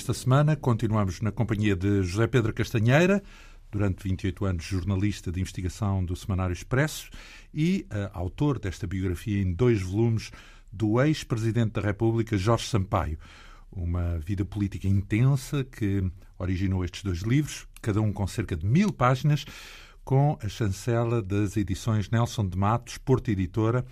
Esta semana continuamos na companhia de José Pedro Castanheira, durante 28 anos jornalista de investigação do Semanário Expresso e uh, autor desta biografia em dois volumes do ex-presidente da República, Jorge Sampaio. Uma vida política intensa que originou estes dois livros, cada um com cerca de mil páginas, com a chancela das edições Nelson de Matos, Porto Editora,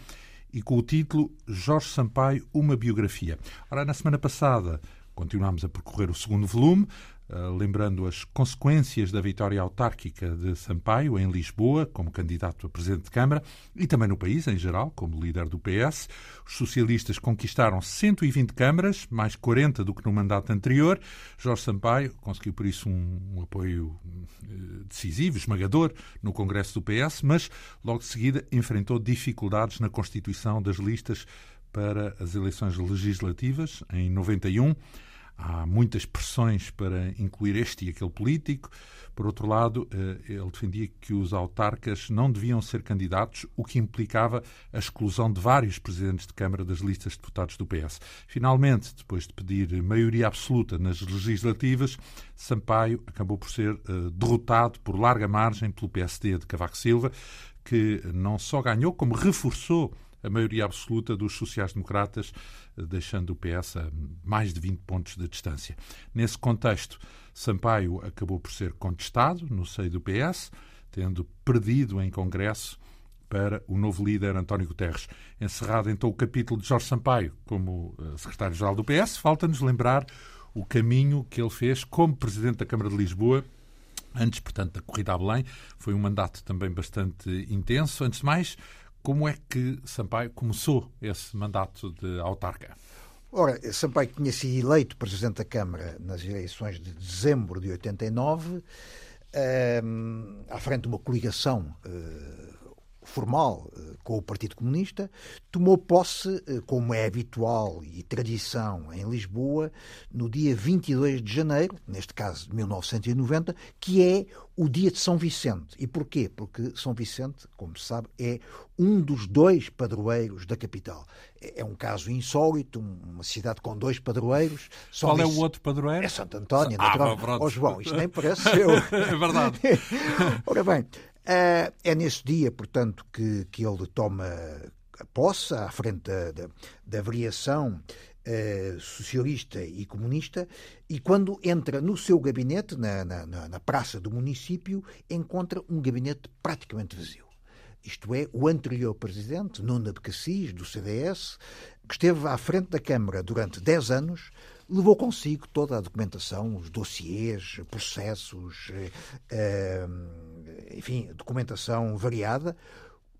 e com o título Jorge Sampaio, uma biografia. Ora, na semana passada continuámos a percorrer o segundo volume, Uh, lembrando as consequências da vitória autárquica de Sampaio em Lisboa, como candidato a presidente de Câmara, e também no país em geral, como líder do PS. Os socialistas conquistaram 120 câmaras, mais 40 do que no mandato anterior. Jorge Sampaio conseguiu, por isso, um, um apoio uh, decisivo, esmagador, no Congresso do PS, mas logo de seguida enfrentou dificuldades na constituição das listas para as eleições legislativas em 91 há muitas pressões para incluir este e aquele político. Por outro lado, eh, ele defendia que os autarcas não deviam ser candidatos, o que implicava a exclusão de vários presidentes de Câmara das listas de deputados do PS. Finalmente, depois de pedir maioria absoluta nas legislativas, Sampaio acabou por ser eh, derrotado por larga margem pelo PSD de Cavaco Silva, que não só ganhou, como reforçou a maioria absoluta dos sociais-democratas, eh, deixando o PS a mais de 20 pontos de distância. Nesse contexto, Sampaio acabou por ser contestado no seio do PS, tendo perdido em Congresso para o novo líder António Guterres. Encerrado então o capítulo de Jorge Sampaio como eh, secretário-geral do PS, falta-nos lembrar o caminho que ele fez como presidente da Câmara de Lisboa antes, portanto, da corrida a Belém. Foi um mandato também bastante intenso. Antes de mais, como é que Sampaio começou esse mandato de autarca? Ora, Sampaio tinha sido eleito Presidente da Câmara nas eleições de dezembro de 89, um, ehm, à frente de uma coligação uh, formal eh, com o Partido Comunista, tomou posse, eh, como é habitual e tradição em Lisboa, no dia 22 de janeiro, neste caso de 1990, que é o dia de São Vicente. E porquê? Porque São Vicente, como se sabe, é um dos dois padroeiros da capital. É, é um caso insólito, uma cidade com dois padroeiros. São Qual é o outro padroeiro? É Santo António, ah, natural. Oh, João, isto nem parece eu. é verdade. Ora bem, é nesse dia, portanto, que, que ele toma posse à frente da, da, variação eh, socialista e comunista, e quando entra no seu gabinete, na, na, na praça do município, encontra um gabinete praticamente vazio. Isto é, o anterior presidente, Nuno Cassis, do CDS, que esteve à frente da Câmara durante 10 anos, levou consigo toda a documentação, os dossiês, processos, eh, eh, enfim, documentação variada,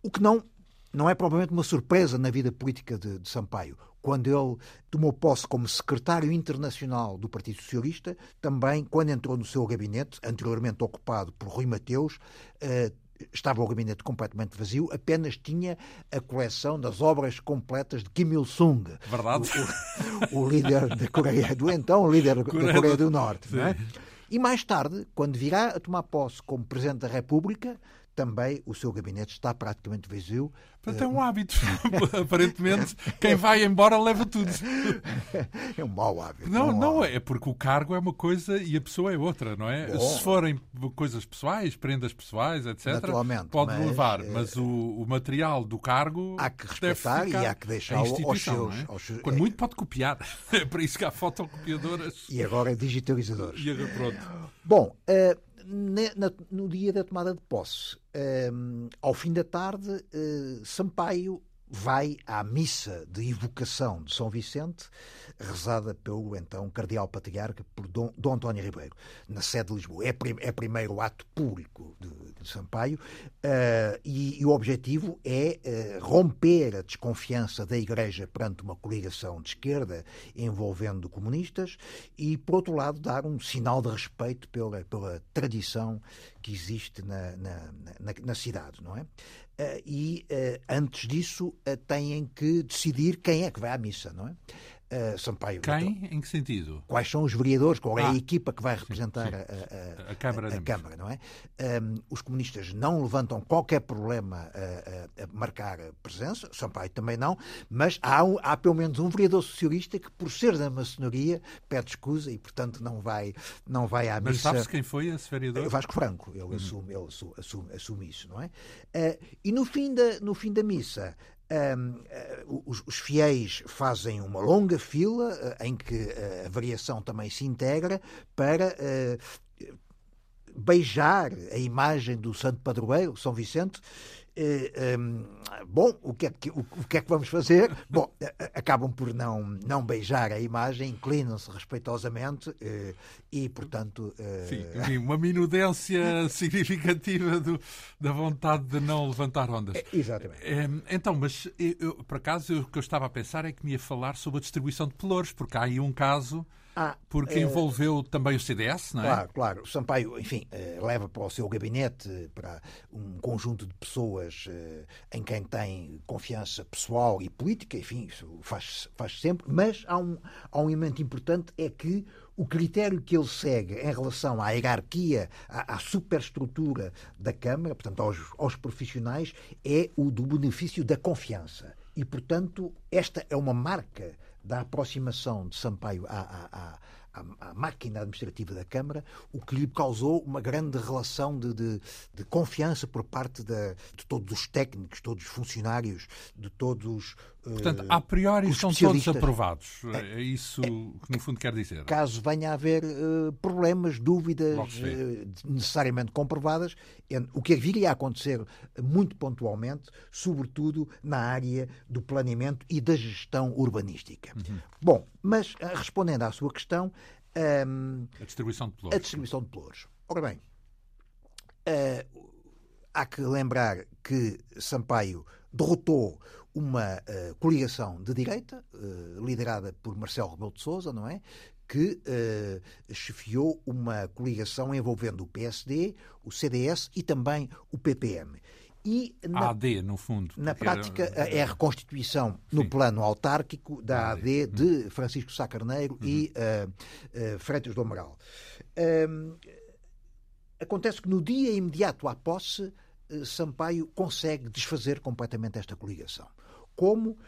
o que não, não é propriamente uma surpresa na vida política de, de Sampaio. Quando ele tomou posse como secretário internacional do Partido Socialista, também quando entrou no seu gabinete, anteriormente ocupado por Rui Mateus, eh, estava o gabinete completamente vazio, apenas tinha a coleção das obras completas de Kim Il-sung. Verdade. O, o, líder da Coreia do então, líder da Coreia do Norte. É? E mais tarde, quando virá a tomar posse como Presidente da República, também o seu gabinete está praticamente vazio. Portanto, é um hábito. Aparentemente, quem vai embora leva tudo. É um mau hábito. Não, não, não é porque o cargo é uma coisa e a pessoa é outra, não é? Bom, Se forem coisas pessoais, prendas pessoais, etc., pode mas, levar. Eh, mas o, o, material do cargo. Há que respeitar e há que deixar aos seus, é? aos seus. Quando muito pode copiar. É para isso que há fotocopiadoras. E agora digitalizadores. E agora pronto. Bom. Uh, no dia da tomada de posse, ao fim da tarde, uh, Sampaio vai à missa de evocação de São Vicente, rezada pelo então Cardeal Patriarca, por Dom, António Ribeiro, na sede de Lisboa. É, prim, é primeiro ato público de, de Sampaio uh, e, e, o objetivo é uh, romper a desconfiança da Igreja perante uma coligação de esquerda envolvendo comunistas e, por outro lado, dar um sinal de respeito pela, pela tradição que existe na, na, na, na cidade, não é? Uh, e antes disso têm que decidir quem é que vai à missa, não é? Uh, Sampaio. Quem? Em que sentido? Quais são os vereadores? Qual é ah, a equipa que vai representar sim, sim. A, a, a, Câmara, a, Câmara, não é? Um, os comunistas não levantam qualquer problema a, marcar presença, Sampaio também não, mas há, um, há pelo menos um vereador socialista que, por ser da maçonaria, pede escusa e, portanto, não vai, não vai à missa. Mas sabe-se quem foi esse vereador? Vasco Franco, ele, uhum. assume, ele assume, assume, isso, não é? Uh, e no fim da, no fim da missa, um, uh, os, os, fiéis fazem uma longa fila uh, em que uh, a variação também se integra para beijar a imagem do Santo Padroeiro, São Vicente, eh, bom, o que, é que, o, o, que é que vamos fazer? Bom, acabam por não, não beijar a imagem, inclinam-se respeitosamente eh, e, portanto. Eh, sim, uma minudência significativa do, da vontade de não levantar ondas. É, exatamente. Ehm, então, mas eu, por acaso, o que eu estava a pensar é que me ia falar sobre a distribuição de pelouros, porque há aí um caso ah, porque envolveu também o CDS, não é? Claro, claro. O Sampaio, enfim, eh, leva para o seu gabinete para um conjunto de pessoas eh, em quem tem confiança pessoal e política, enfim, isso faz, faz sempre, mas há um, há um elemento importante, é que o critério que ele segue em relação à hierarquia, à, à superestrutura da Câmara, portanto, aos, aos profissionais, é o do benefício da confiança. E, portanto, esta é uma marca da aproximação de Sampaio à, à, à, à, máquina administrativa da Câmara, o que lhe causou uma grande relação de, de, de confiança por parte de, de, todos os técnicos, todos os funcionários, de todos Portanto, a priori são todos aprovados. É, é isso é, que, no fundo, quer dizer. Caso venha a haver uh, problemas, dúvidas uh, necessariamente comprovadas, o que viria a acontecer muito pontualmente, sobretudo na área do planeamento e da gestão urbanística. Uhum. Bom, mas respondendo à sua questão. Um, a distribuição de pelouros. A distribuição de pelouros. Ora bem, há que lembrar que Sampaio derrotou uma uh, coligação de direita, uh, liderada por Marcelo Rebelo de Sousa, não é? Que uh, chefiou uma coligação envolvendo o PSD, o CDS e também o PPM. E na, AD, no fundo. Na prática, era... é a reconstituição no Sim. plano autárquico da AD, AD de uhum. Francisco Sá Carneiro uhum. e uh, Freitas do Amaral. Uh, acontece que no dia imediato à posse, Sampaio consegue desfazer completamente esta coligação como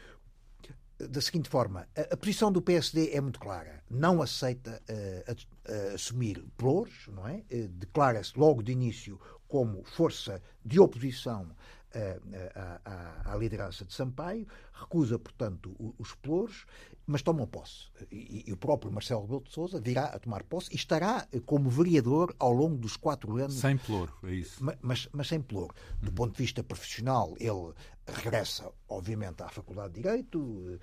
da seguinte forma: a, a, posição do PSD é muito clara. Não aceita uh, a, a assumir pluros, não é? Uh, Declara-se logo de início como força de oposição uh, à, à, liderança de Sampaio, recusa, portanto, os pluros, mas tomam posse. E, e, o próprio Marcelo Rebelo de Sousa virá a tomar posse e estará como vereador ao longo dos quatro anos. Sem ploro, é isso. Mas, mas, mas sem ploro. Do uhum. ponto de vista profissional, ele regressa, obviamente, à Faculdade de Direito,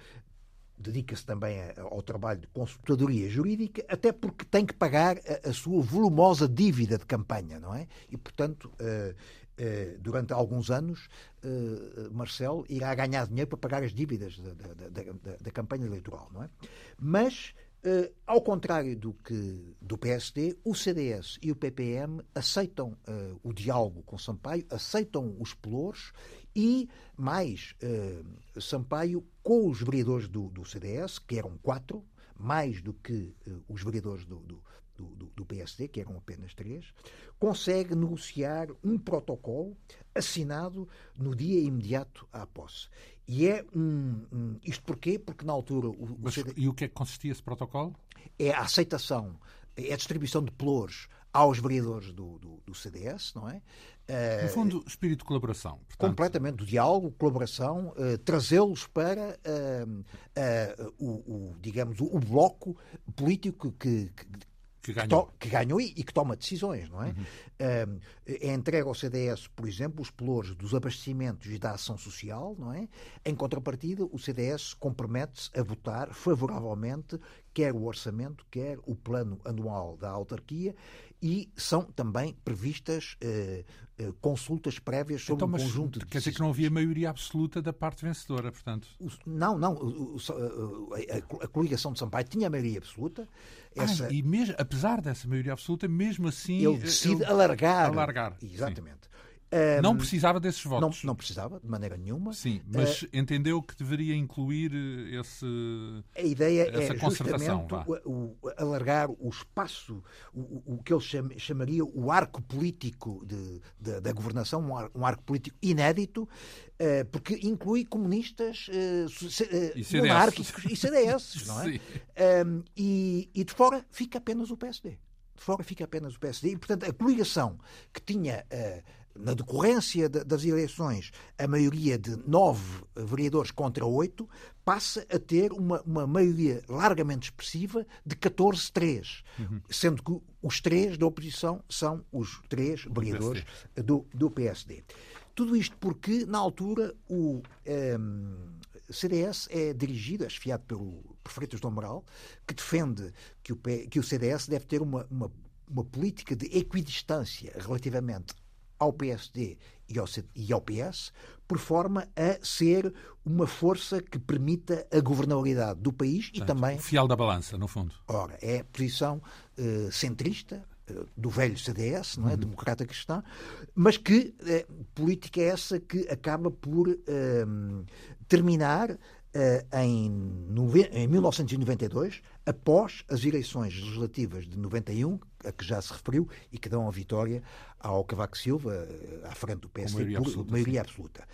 dedica-se também ao trabalho de consultadoria jurídica, até porque tem que pagar a, sua volumosa dívida de campanha, não é? E, portanto, uh, uh, durante alguns anos, uh, Marcelo irá ganhar dinheiro para pagar as dívidas da, da, da, da campanha eleitoral, não é? Mas ao contrário do que do PSD, o CDS e o PPM aceitam o diálogo com Sampaio, aceitam os pelouros e mais uh, Sampaio com os vereadores do, do, CDS, que eram quatro, mais do que os vereadores do, do, do, PSD, que eram apenas três, consegue negociar um protocolo assinado no dia imediato à posse. E é um. um isto porquê? Porque na altura. O, Mas, CD... E o que é que consistia esse protocolo? É a aceitação, é a distribuição de pelouros aos vereadores do, do, do CDS, não é? No fundo, espírito de colaboração. Portanto... Completamente, do diálogo, colaboração, uh, trazê-los para uh, uh, o, o, digamos, o, o bloco político que, que que ganhou. Que, ganhou e, e, que toma decisões, não é? Uhum. é entregue ao CDS, por exemplo, os pelouros dos abastecimentos e da ação social, não é? Em contrapartida, o CDS compromete-se a votar favoravelmente quer o orçamento, quer o plano anual da autarquia e são também previstas eh, eh, consultas prévias sobre então, um conjunto de Quer dizer que não havia maioria absoluta da parte vencedora, portanto. Não, não. A, a coligação de Sampaio tinha maioria absoluta. Essa... E mesmo, apesar dessa maioria absoluta, mesmo assim. Ele decide ele... alargar. alargar. Exatamente. Sim. Um, não precisava desses votos. Não, não, precisava, de maneira nenhuma. Sim, mas uh, entendeu que deveria incluir esse, a ideia essa é concertação. O, o, alargar o espaço, o, o que ele cham, chamaria o arco político de, de, da governação, um, ar, um, arco político inédito, uh, porque inclui comunistas, uh, monárquicos e CDS, não é? Um, e, e de fora fica apenas o PSD. De fora fica apenas o PSD. E, portanto, a coligação que tinha na decorrência das eleições, a maioria de nove vereadores contra oito, passa a ter uma, uma maioria largamente expressiva de 14-3, uhum. sendo que os três da oposição são os três vereadores do, do PSD. Tudo isto porque, na altura, o um, ehm, CDS é dirigido, é esfiado pelo Freitas do Amaral, que defende que o, que o CDS deve ter uma, uma, uma política de equidistância relativamente ao PSD e ao, e ao PS, por forma a ser uma força que permita a governabilidade do país e também. O fiel da balança, no fundo. Ora, é a posição uh, centrista uh, do velho CDS, não é? Uhum. Democrata Cristã, mas que uh, política é essa que acaba por terminar em, em 1992, após as eleições legislativas de 91, a que já se referiu, e que dão a vitória ao Cavaco Silva, eh, à frente do PSD, maioria por absoluta, maioria absoluta.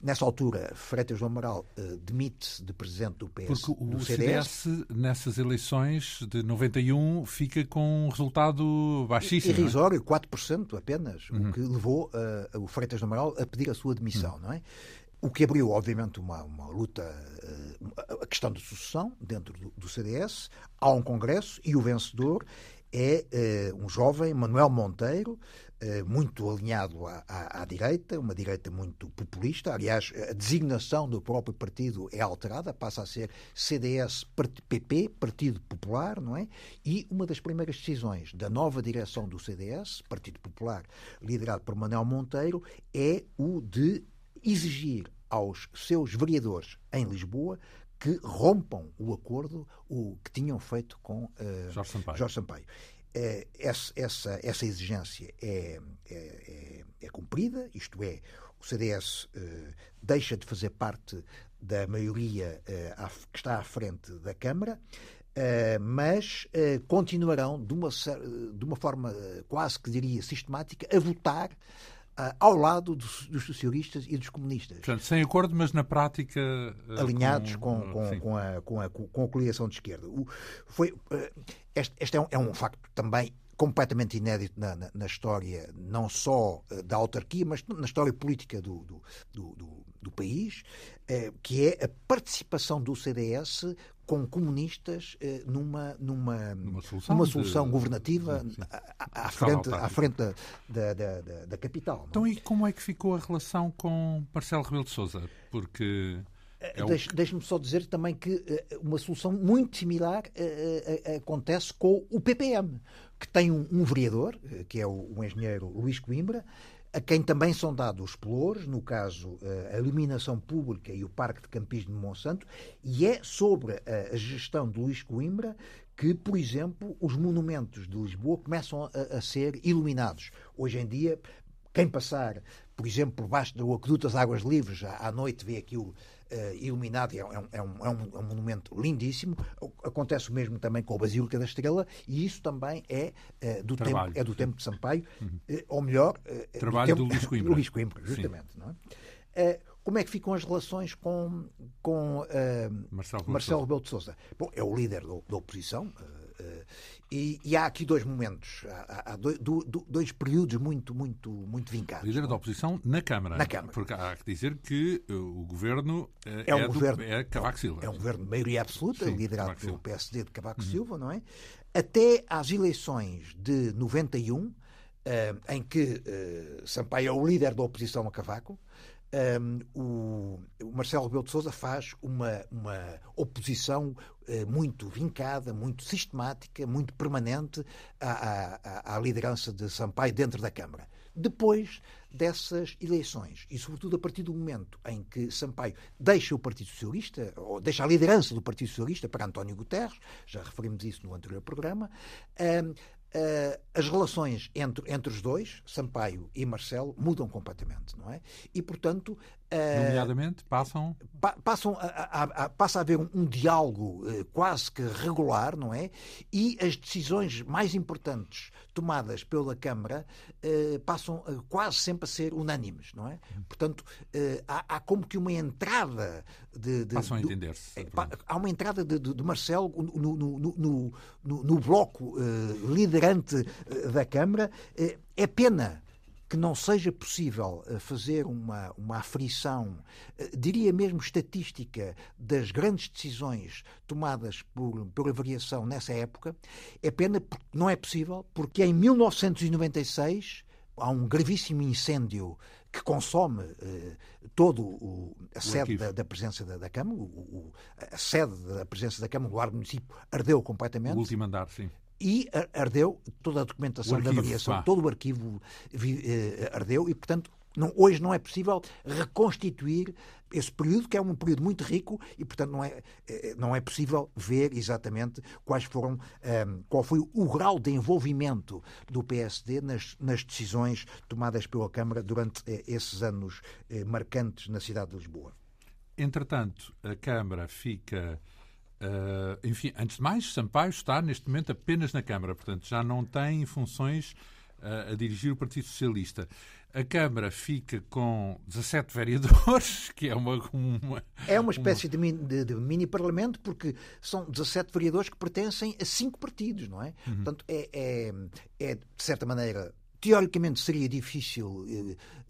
Nessa altura, Freitas do Amaral uh, demite-se de presidente do PS. Porque o CDS, CDS, nessas eleições de 91, fica com um resultado baixíssimo. É? Irrisório, 4% apenas, uhum. o que levou uh, o Freitas do Amaral a pedir a sua demissão, uhum. não é? O que abriu, obviamente, uma, uma luta, uh, a questão de sucessão dentro do, do, CDS. Há um congresso e o vencedor é uh, um jovem, Manuel Monteiro, uh, muito alinhado à, à, à, direita, uma direita muito populista. Aliás, a designação do próprio partido é alterada, passa a ser CDS-PP, Partido Popular, não é? E uma das primeiras decisões da nova direção do CDS, Partido Popular, liderado por Manuel Monteiro, é o de exigir aos seus vereadores em Lisboa que rompam o acordo o que tinham feito com uh, Jorge Sampaio. Jorge Sampaio. Uh, essa, essa, essa, exigência é, é, é, é, cumprida, isto é, o CDS uh, eh, deixa de fazer parte da maioria que está à frente da Câmara, mas continuarão de uma, de uma forma quase que diria sistemática a votar ao lado dos, dos, socialistas e dos comunistas. Portanto, sem acordo, mas na prática. Uh, Alinhados com, com, com, com, a, com, a, com a coligação de esquerda. O, foi, uh, este, este é, um, é um facto também completamente inédito na, na, na, história, não só da autarquia, mas na história política do, do, do, do país, eh, que é a participação do CDS com comunistas eh, numa, numa, numa solução, numa solução de... governativa sim, sim. À, à, frente, à frente da, da, da, da capital. É? Então, e como é que ficou a relação com Marcelo Rebelo de Sousa? Porque. É o... Deixe-me só dizer também que uh, uma solução muito similar acontece com o PPM, que tem um, um vereador, que é o, o engenheiro Luís Coimbra, a quem também são dados os pelouros, no caso a iluminação pública e o Parque de Campismo de Monsanto, e é sobre a gestão de Luís Coimbra que, por exemplo, os monumentos de Lisboa começam a, a ser iluminados. Hoje em dia, quem passar, por exemplo, por baixo do aqueduto das Águas Livres, à noite vê aquilo uh, iluminado, é, é, um, é, um, é, um, monumento lindíssimo. Acontece o mesmo também com a Basílica da Estrela, e isso também é, uh, do, tempo, é do tempo de Sampaio, uhum. uh, ou melhor, Trabalho do, tempo, do Luís Coimbra. Do Luís Coimbra, justamente. Não é? como é que ficam as relações com, com Marcelo, Marcelo Rebelo de Sousa? Bom, é o líder da, da oposição, Uh, e, e, há aqui dois momentos, há, há dois, dois, períodos muito, muito, muito vincados. Líder da oposição na Câmara. Na Câmara. Porque há que dizer que uh, o governo uh, é, um é, governo, é Cavaco Silva. É um governo de maioria absoluta, Sim, liderado pelo PSD de Cavaco uhum. Silva, não é? Até às eleições de 91, em que Sampaio é o líder da oposição a Cavaco, um, o, Marcelo Rebelo de Sousa faz uma, uma oposição uh, muito vincada, muito sistemática, muito permanente à, à, à, liderança de Sampaio dentro da Câmara. Depois dessas eleições, e sobretudo a partir do momento em que Sampaio deixa o Partido Socialista, ou deixa a liderança do Partido Socialista para António Guterres, já referimos isso no anterior programa, um, uh, as relações entre, entre os dois, Sampaio e Marcelo, mudam completamente, não é? E, portanto... Nomeadamente, passam... Pa, passam a, a, a, passa a haver um, um diálogo uh, quase que regular, não é? E as decisões mais importantes tomadas pela Câmara uh, passam quase sempre a ser unânimes, não é? Portanto, há, há, como que uma entrada de... de passam a entender-se. há uma entrada de, de, de Marcelo no, no, no, no, bloco liderante eh, da Câmara. Eh, é pena que não seja possível eh, fazer uma, uma aflição, diria mesmo estatística, das grandes decisões tomadas por, pela variação nessa época, é pena porque não é possível, porque em 1996 há um gravíssimo incêndio que consome uh, todo o, a sede da, da, presença da, da Câmara, o, o, a sede da presença da Câmara, o ar do município, ardeu completamente. O último andar, sim e ardeu toda a documentação arquivo, da variação, todo o arquivo eh, ardeu e, portanto, não, hoje não é possível reconstituir esse período, que é um período muito rico e, portanto, não é, eh, não é possível ver exatamente quais foram, um, ehm, qual foi o grau de envolvimento do PSD nas, nas decisões tomadas pela Câmara durante eh, esses anos marcantes na cidade de Lisboa. Entretanto, a Câmara fica Uh, enfim, antes de mais, Sampaio está neste momento apenas na Câmara, portanto já não tem funções uh, a dirigir o Partido Socialista. A Câmara fica com 17 vereadores, que é uma. uma é uma espécie uma... de, de, de mini-parlamento, porque são 17 vereadores que pertencem a cinco partidos, não é? Uhum. Portanto, é, é, é, de certa maneira, teoricamente seria difícil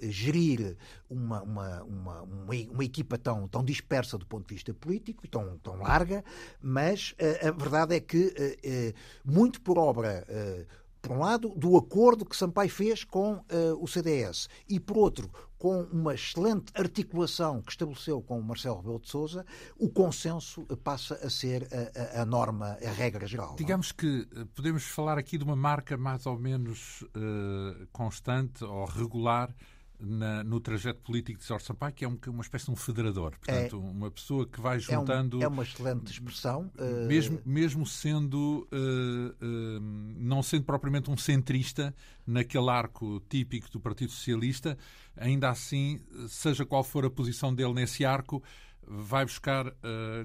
eh, gerir uma, uma, uma, uma, equipa tão, tão dispersa do ponto de vista político tão, tão larga, mas eh, a verdade é que, eh, eh muito por obra eh, por um lado, do acordo que Sampaio fez com uh, o CDS e, por outro, com uma excelente articulação que estabeleceu com o Marcelo Rebelo de Sousa, o consenso passa a ser a, a, a norma, a regra geral. É? Digamos não? que eh, podemos falar aqui de uma marca mais ou menos uh, constante ou regular na, no trajeto político de Jorge Sampaio, que é um, uma espécie de um federador. Portanto, é, uma pessoa que vai juntando. É, um, é uma excelente expressão. Mesmo, uh... mesmo sendo. Uh, uh, não sendo propriamente um centrista naquele arco típico do Partido Socialista, ainda assim, seja qual for a posição dele nesse arco, vai buscar uh,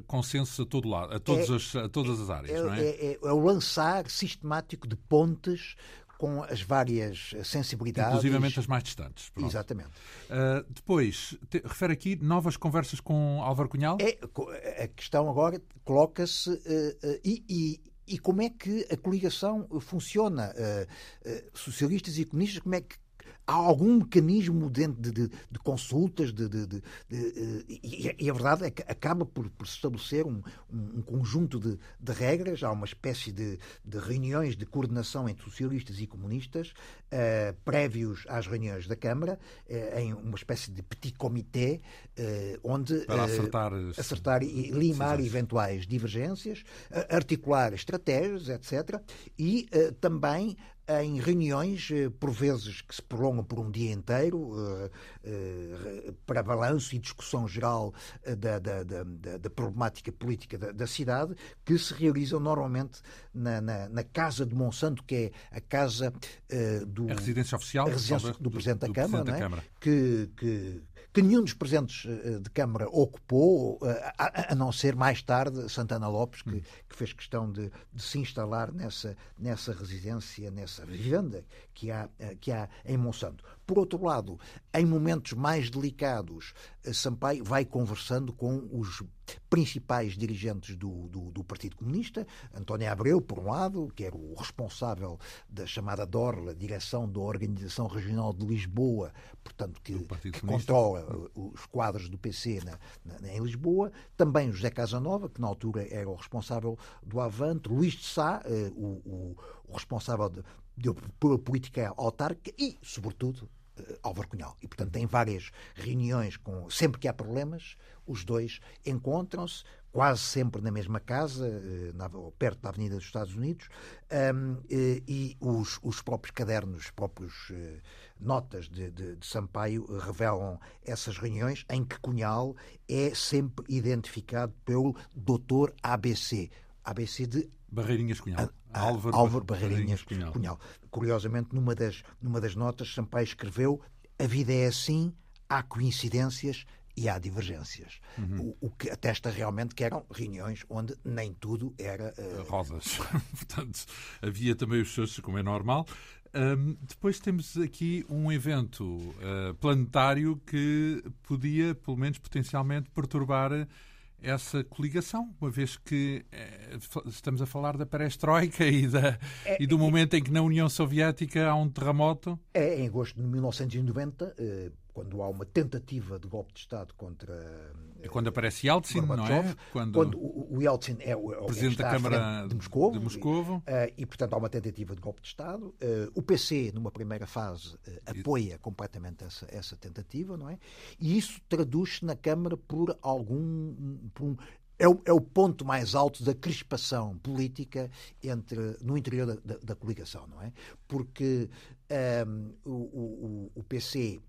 consensos a todo lado, a, todos é, as, a todas as áreas, é, não é? É, é, é o lançar sistemático de pontes com as várias sensibilidades. Inclusivamente as mais distantes. Pronto. Exatamente. Uh, depois, te, refere aqui novas conversas com Álvaro Cunhal? É, a questão agora coloca-se uh, uh, e, e, e, como é que a coligação funciona? socialistas e comunistas, como é que há algum mecanismo dentro de, de, de consultas de, e, e, a verdade é que acaba por, por se estabelecer um, um, conjunto de, regras, há uma espécie de, reuniões de coordenação entre socialistas e comunistas uh, prévios às reuniões da Câmara, uh, em uma espécie de petit comité, onde Para acertar, acertar e limar eventuais divergências, articular estratégias, etc. E também em reuniões, eh, por vezes que se prolongam por um dia inteiro, eh, eh, para balanço e discussão geral da, da, da, da problemática política da, da, cidade, que se realizam normalmente na, na, na, Casa de Monsanto, que é a casa do. A residência oficial a residência do, do, Presidente da do Câmara, Presidente da é? Câmara. Que, que que nenhum dos presentes eh, de Câmara ocupou, eh, a, não ser mais tarde Santana Lopes, que, que fez questão de, de, se instalar nessa, nessa residência, nessa vivenda que há, eh, que há em Monsanto. Por outro lado, em momentos mais delicados, Sampaio vai conversando com os principais dirigentes do, do, do, Partido Comunista, António Abreu, por um lado, que era o responsável da chamada DORLA, Direção da Organização Regional de Lisboa, portanto, que, que controla os quadros do PC na, na, em Lisboa, também José Casanova, que na altura era o responsável do Avante, Luís de Sá, eh, o, o, o responsável de, de, pela política autárquica e, sobretudo, uh, Álvaro Cunhal. E, portanto, tem várias reuniões com. Sempre que há problemas, os dois encontram-se, quase sempre na mesma casa, uh, na, perto da Avenida dos Estados Unidos, um, uh, e os, os próprios cadernos, os próprios uh, notas de, de, de, Sampaio revelam essas reuniões em que Cunhal é sempre identificado pelo doutor ABC ABC de Barreirinhas Cunhal. A, a, Álvaro, Álvaro Barreirinhas, Barreirinhas Cunhal. Cunhal. Curiosamente, numa das, numa das notas, Sampaio escreveu a vida é assim, há coincidências e há divergências. Uhum. O, o, que atesta realmente que eram reuniões onde nem tudo era. Uh... Rosas. Portanto, havia também os seus, como é normal. Um, depois temos aqui um evento uh, planetário que podia, pelo menos potencialmente, perturbar essa coligação, uma vez que eh, estamos a falar da perestroika e, da, é, e do momento em que na União Soviética há um terremoto. É, em agosto de 1990, eh, quando há uma tentativa de golpe de Estado contra. É quando aparece Yeltsin, não é? Quando, quando o, Yeltsin é o, é presidente da Câmara de Moscou. De Moscovo. E, uh, e, portanto, há uma tentativa de golpe de Estado. Uh, o PC, numa primeira fase, uh, apoia completamente essa, essa tentativa, não é? E isso traduz-se na Câmara por algum. Por um, é o, é o, ponto mais alto da crispação política entre, no interior da, da, da coligação, não é? Porque um, o, o, o PC eh,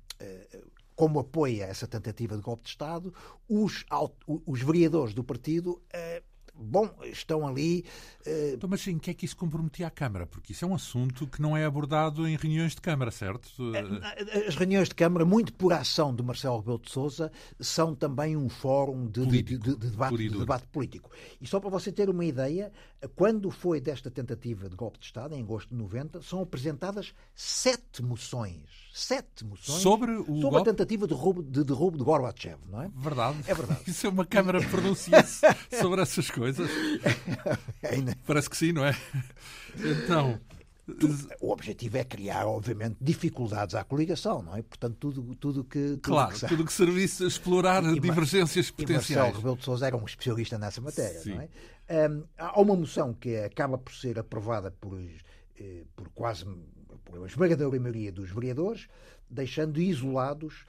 como apoia essa tentativa de golpe de Estado, os, os vereadores do partido eh, bom, estão ali. Uh... Então, mas em que é que isso comprometia a Câmara? Porque isso é um assunto que não é abordado em reuniões de Câmara, certo? As reuniões de Câmara, muito por ação de Marcelo Rebelo de Sousa, são também um fórum de, político, de, de, debate, de, debate, político. E só para você ter uma ideia, quando foi desta tentativa de golpe de Estado, em agosto de 90, são apresentadas sete moções. Sete moções sobre, o sobre golpe? a tentativa de derrubo de, derrubo de Gorbachev, não é? Verdade. É verdade. Isso é uma Câmara pronuncia-se sobre essas coisas. Parece que sim, não é? Então. O objetivo é criar, obviamente, dificuldades à coligação, não é? Portanto, tudo, tudo que. Tudo claro, que tudo que servisse a explorar e, divergências potenciais. E Marcelo Rebelo de Sousa era um especialista nessa matéria, Sim. não é? Um, há uma moção que acaba por ser aprovada por, eh, por quase por uma esmagadora maioria dos vereadores, deixando isolados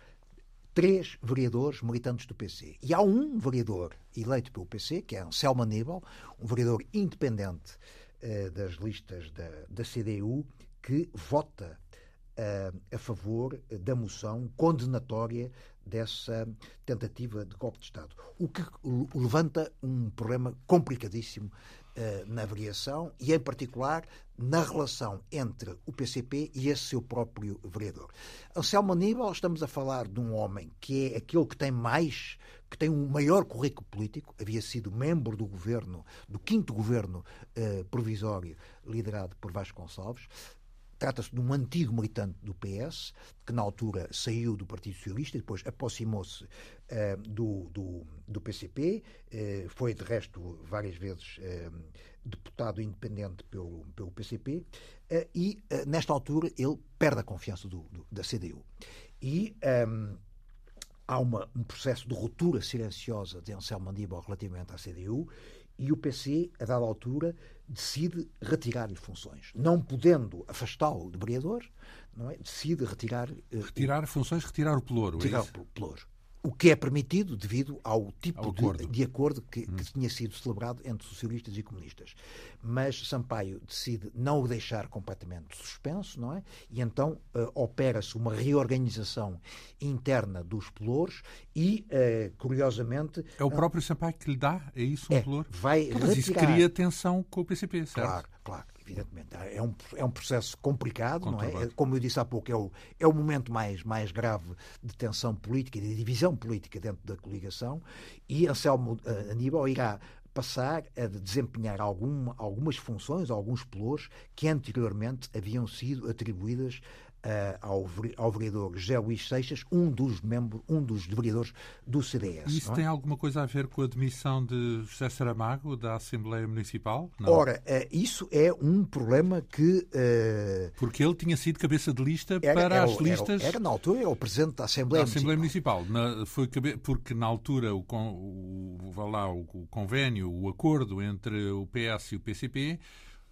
três vereadores militantes do PC. E há um vereador eleito pelo PC, que é Anselmo Aníbal, um vereador independente uh, das listas da, da CDU, que vota uh, a favor da moção condenatória dessa tentativa de golpe de Estado. O que levanta um problema complicadíssimo na variação e, em particular, na relação entre o PCP e esse seu próprio vereador. Anselmo Aníbal, estamos a falar de um homem que é aquele que tem mais, que tem um maior currículo político, havia sido membro do governo, do quinto governo uh, provisório liderado por Vasco Gonçalves, Trata-se de um antigo militante do PS, que na altura saiu do Partido Socialista e depois aproximou-se uh, do, do, do, PCP, uh, foi de resto várias vezes uh, deputado independente pelo, pelo PCP, e nesta altura ele perde a confiança do, do, da CDU. E um, há uma, um processo de ruptura silenciosa de Anselmo Mandíbal relativamente à CDU e o PC, a dada altura, decide retirar-lhe funções. Não podendo afastá-lo de vereador, não é? decide retirar... Retirar o, funções, retirar o pelouro. É retirar é o pelouro o que é permitido devido ao tipo ao de, acordo. de, acordo que, hum. que, tinha sido celebrado entre socialistas e comunistas. Mas Sampaio decide não o deixar completamente suspenso, não é? E então uh, opera-se uma reorganização interna dos pelouros e, uh, curiosamente... É o próprio Sampaio que lhe dá, é isso, um é, pelouro? Vai Mas retirar... isso cria tensão com o PCP, certo? Claro, claro evidentemente. É um, é um processo complicado, não é? Como eu disse há pouco, é o, é o momento mais, mais grave de tensão política e de divisão política dentro da coligação e Anselmo uh, Aníbal irá passar a desempenhar algum, algumas funções, alguns pelouros que anteriormente haviam sido atribuídas ao, ao vereador José Luís Seixas, um dos membros, um dos vereadores do CDS. Isso é? tem alguma coisa a ver com a demissão de José Saramago da Assembleia Municipal? Não. Ora, uh, isso é um problema que. Uh, Porque ele tinha sido cabeça de lista era, para era, as listas. Era, era, na altura era o presidente da Assembleia da Assembleia Municipal. Municipal. Na, foi porque na altura o, o, o, lá, o convênio, o acordo entre o PS e o PCP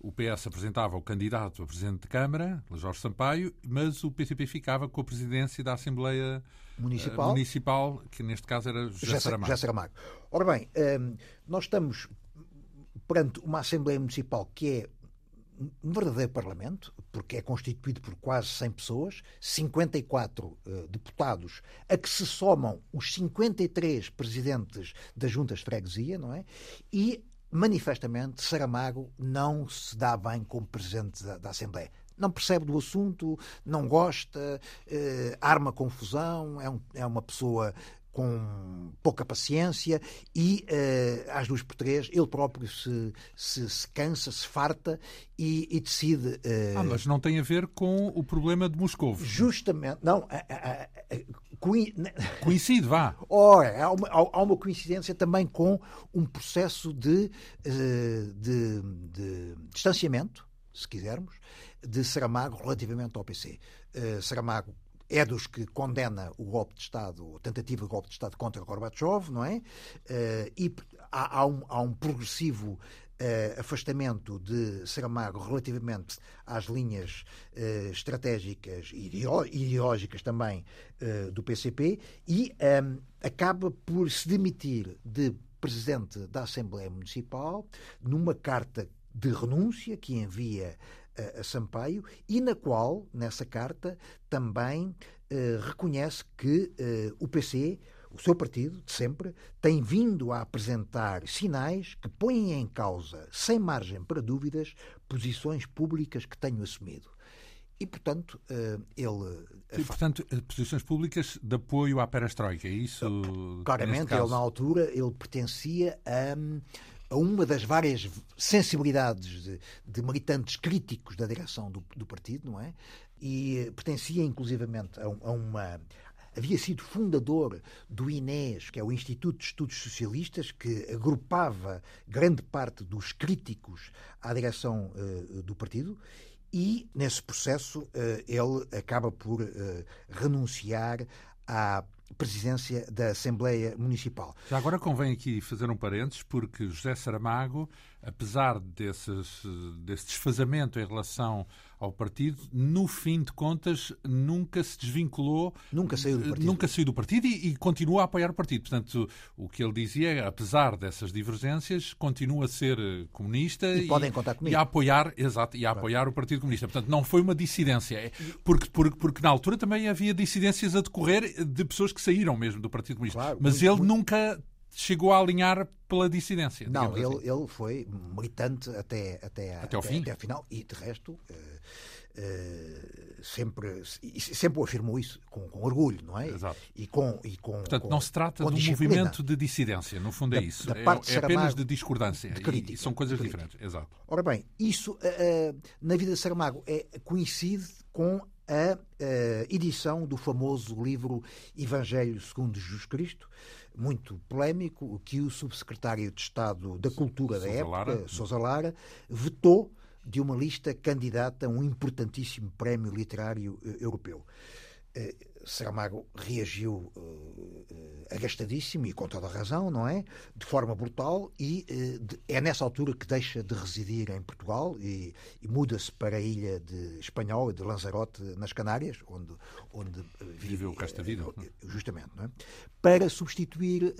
o PS apresentava o candidato a presidente de Câmara, Jorge Sampaio, mas o PCP ficava com a presidência da Assembleia Municipal, uh, municipal que neste caso era José Saramago. José Saramago. Ora bem, ehm, nós estamos perante uma Assembleia Municipal que é um verdadeiro Parlamento, porque é constituído por quase 100 pessoas, 54 uh, deputados, a que se somam os 53 presidentes das juntas de freguesia, não é? E manifestamente, Saramago não se dá bem como presidente da, da Assembleia não percebe do assunto, não gosta, eh, arma confusão, é, um, é, uma pessoa com pouca paciência e uh, às duas por três ele próprio se, se, se cansa, se farta e, e decide. Uh, ah, mas não tem a ver com o problema de Moscou. Justamente, não. Coincide, vá. Ora, há uma, há uma coincidência também com um processo de, uh, de, de distanciamento, se quisermos, de Saramago relativamente ao PC. Saramago é dos que condena o golpe de Estado, a tentativa de golpe de Estado contra Gorbachev, não é? Uh, e há, há, um, há, um, progressivo uh, afastamento de Saramago relativamente às linhas uh, estratégicas e ideológicas também do PCP e um, ehm, acaba por se demitir de presidente da Assembleia Municipal numa carta de renúncia que envia a, a Sampaio e na qual, nessa carta, também reconhece que o PC, o seu partido, de sempre, tem vindo a apresentar sinais que põem em causa, sem margem para dúvidas, posições públicas que tenho assumido. E, portanto, eh, ele. E, portanto, posições públicas de apoio à perestroika, é isso? Claramente, ele, na altura, ele pertencia a a uma das várias sensibilidades de, de militantes críticos da direção do, do, partido, não é? E pertencia inclusivamente a, a uma havia sido fundador do INES, que é o Instituto de Estudos Socialistas, que agrupava grande parte dos críticos à direção uh, do partido. E, nesse processo, uh, ele acaba por uh, renunciar à presidência da Assembleia Municipal. Já agora convém aqui fazer um parênteses, porque José Saramago, apesar desses, desse desfazamento em relação ao partido, no fim de contas, nunca se desvinculou. Nunca saiu do partido. Nunca saiu do partido e, e continua a apoiar o partido. Portanto, o que ele dizia é, apesar dessas divergências, continua a ser comunista e, e podem contar comigo. E a apoiar, exato, e a apoiar o Partido Comunista. Portanto, não foi uma dissidência. É, porque, porque, porque na altura também havia dissidências a decorrer de pessoas que saíram mesmo do Partido Comunista. Claro, Mas muito, ele muito... nunca chegou a alinhar pela dissidência. Não, ele, assim. ele foi militante até, até, até, ao fim? até final e, de resto, uh, uh, sempre, sempre afirmou isso com, com, orgulho, não é? Exato. E com, e com, Portanto, com, não se trata de um movimento de dissidência, no fundo é da, isso. Da é, parte é apenas de discordância. De crítica, e, são coisas diferentes. Exato. Ora bem, isso uh, na vida de Saramago é, coincide com a edição do famoso livro Evangelho segundo Jesus Cristo, muito polémico, que o subsecretário de Estado da Cultura da época, Lara. Sousa Lara, vetou de uma lista candidata a um importantíssimo prémio literário eh, europeu. Saramago reagiu uh, agastadíssimo e com toda a razão, não é? De forma brutal e uh, de, é nessa altura que deixa de residir em Portugal e, e muda-se para a ilha de Espanhol e de Lanzarote nas Canárias, onde onde viveu o resto da vida, justamente, não é? Para substituir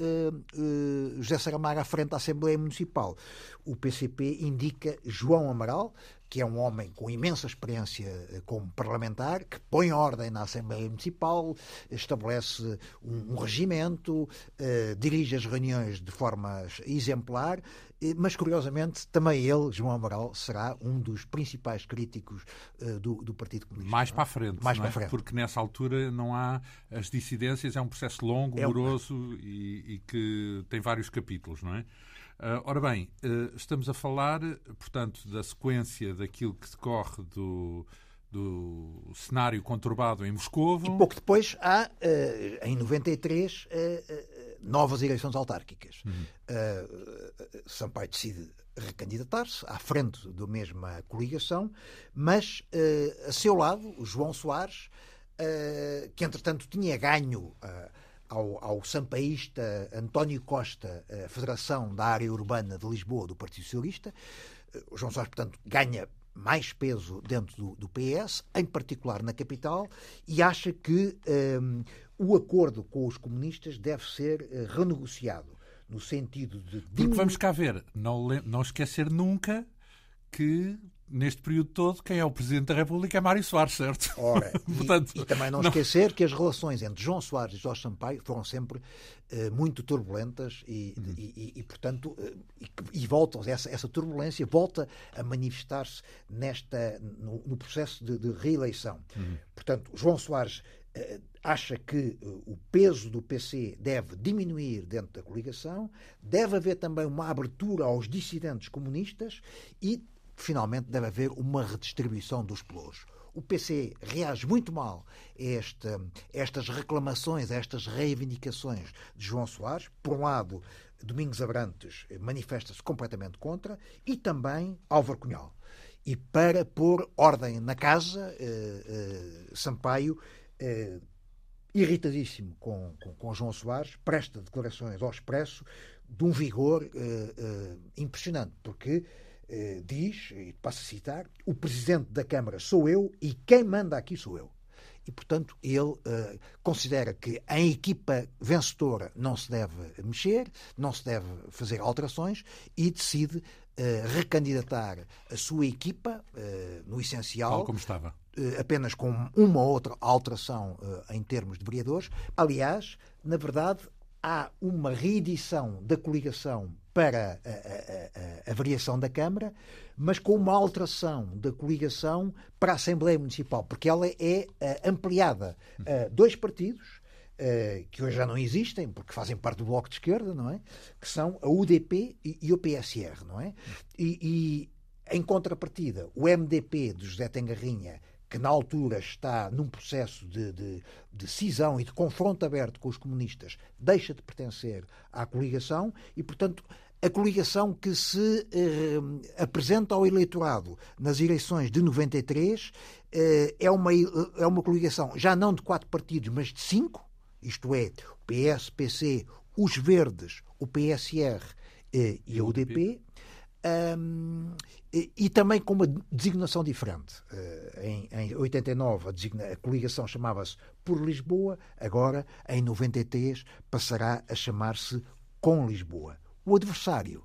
José Saramago à frente da Assembleia Municipal. O PCP indica João Amaral, que é um homem com imensa experiência eh, como parlamentar, que põe ordem na Assembleia Municipal, estabelece um, um regimento, eh, dirige as reuniões de forma exemplar, eh, mas curiosamente também ele, João Amaral, será um dos principais críticos eh, do, do Partido Comunista. Mais para a frente, Mais para é? frente. porque nessa altura não há as dissidências, é um processo longo, é moroso um... e, e que tem vários capítulos, não é? Uh, ora bem, uh, estamos a falar, portanto, da sequência daquilo que decorre do, do cenário conturbado em Moscou. E pouco depois há, uh, em 93, novas eleições autárquicas. Uhum. Sampaio decide recandidatar-se à frente da mesma coligação, mas a seu lado, o João Soares, que entretanto tinha ganho ao, ao sampaísta António Costa, a Federação da Área Urbana de Lisboa do Partido Socialista. O João Soares, portanto, ganha mais peso dentro do, do, PS, em particular na capital, e acha que um, o acordo com os comunistas deve ser uh, renegociado, no sentido de. Porque vamos cá ver, não, não esquecer nunca que neste período todo, quem é o Presidente da República é Mário Soares, certo? Ora, Portanto, e, e, também não, não, esquecer que as relações entre João Soares e Jorge Sampaio foram sempre uh, muito turbulentas e, uhum. e, e portanto, uh, e, voltam, essa, essa turbulência volta a manifestar-se nesta, no, no, processo de, de reeleição. Uhum. Portanto, João Soares uh, acha que o peso do PC deve diminuir dentro da coligação, deve haver também uma abertura aos dissidentes comunistas e finalmente deve haver uma redistribuição dos pelouros. O PC reage muito mal a, esta, a estas reclamações, a estas reivindicações de João Soares. Por um lado, Domingos Abrantes manifesta-se completamente contra e também Álvaro Cunhal. E para pôr ordem na casa, eh, eh, Sampaio, eh, irritadíssimo com, com, com, João Soares, presta declarações ao expresso de um vigor eh, eh, impressionante, porque eh, diz, e passo a citar, o presidente da Câmara sou eu e quem manda aqui sou eu. E, portanto, ele uh, considera que a equipa vencedora não se deve mexer, não se deve fazer alterações e decide uh, recandidatar a sua equipa, no essencial. Tal como estava. apenas com uma ou outra alteração em termos de vereadores. Aliás, na verdade, há uma reedição da coligação para a, a, a, variação da Câmara, mas com uma alteração da coligação para a Assembleia Municipal, porque ela é uh, ampliada a dois partidos. Uh, que hoje já não existem, porque fazem parte do Bloco de Esquerda, não é? Que são a UDP e, e o PSR, não é? E, e, em contrapartida, o MDP de José Tengarrinha que na altura está num processo de, de, de, cisão e de confronto aberto com os comunistas, deixa de pertencer à coligação e, portanto, a coligação que se eh, apresenta ao eleitorado nas eleições de 93 eh, é, uma, é uma coligação já não de quatro partidos, mas de cinco, isto é, o PS, PC, os Verdes, o PSR eh, e a UDP. Um, e, e, também com uma designação diferente. Uh, em, em 89 a, designa, a coligação chamava-se Por Lisboa, agora em 93 passará a chamar-se Com Lisboa. O adversário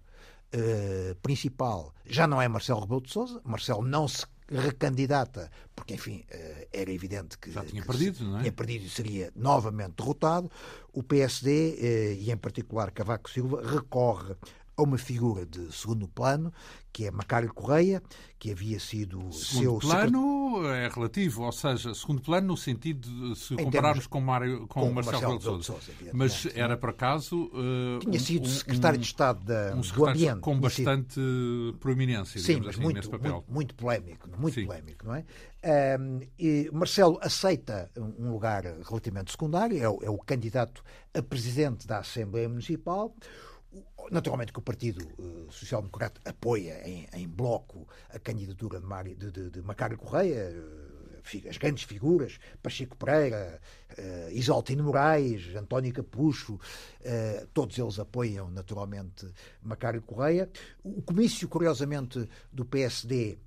uh, principal já não é Marcelo Rebelo de Sousa. Marcelo não se recandidata, porque, enfim, uh, era evidente que. Já tinha que perdido, não é? Tinha perdido e seria novamente derrotado. O PSD, e em particular Cavaco Silva, recorre a uma figura de segundo plano, que é Macário Correia, que havia sido segundo seu plano secret... é relativo, ou seja, segundo plano no sentido de se em compararmos termos... com, Mário, com, com Marcelo, Marcelo de Sousa. Mas era por acaso uh, tinha sido um, secretário um, de Estado da, um do Ambiente com bastante sido... proeminência, Sim, mas assim, muito. Muito, muito polémico, muito Sim. polémico, não é? Um, e Marcelo aceita um lugar relativamente secundário, é o, é o candidato a presidente da Assembleia Municipal. Naturalmente que o Partido uh, Social Democrata apoia em, em, bloco a candidatura de, Mário, de, de, de Macário Correia, uh, as grandes figuras, Pacheco Pereira, uh, Isaltino Moraes, António Capucho, uh, todos eles apoiam naturalmente Macário Correia. O comício, curiosamente, do PSD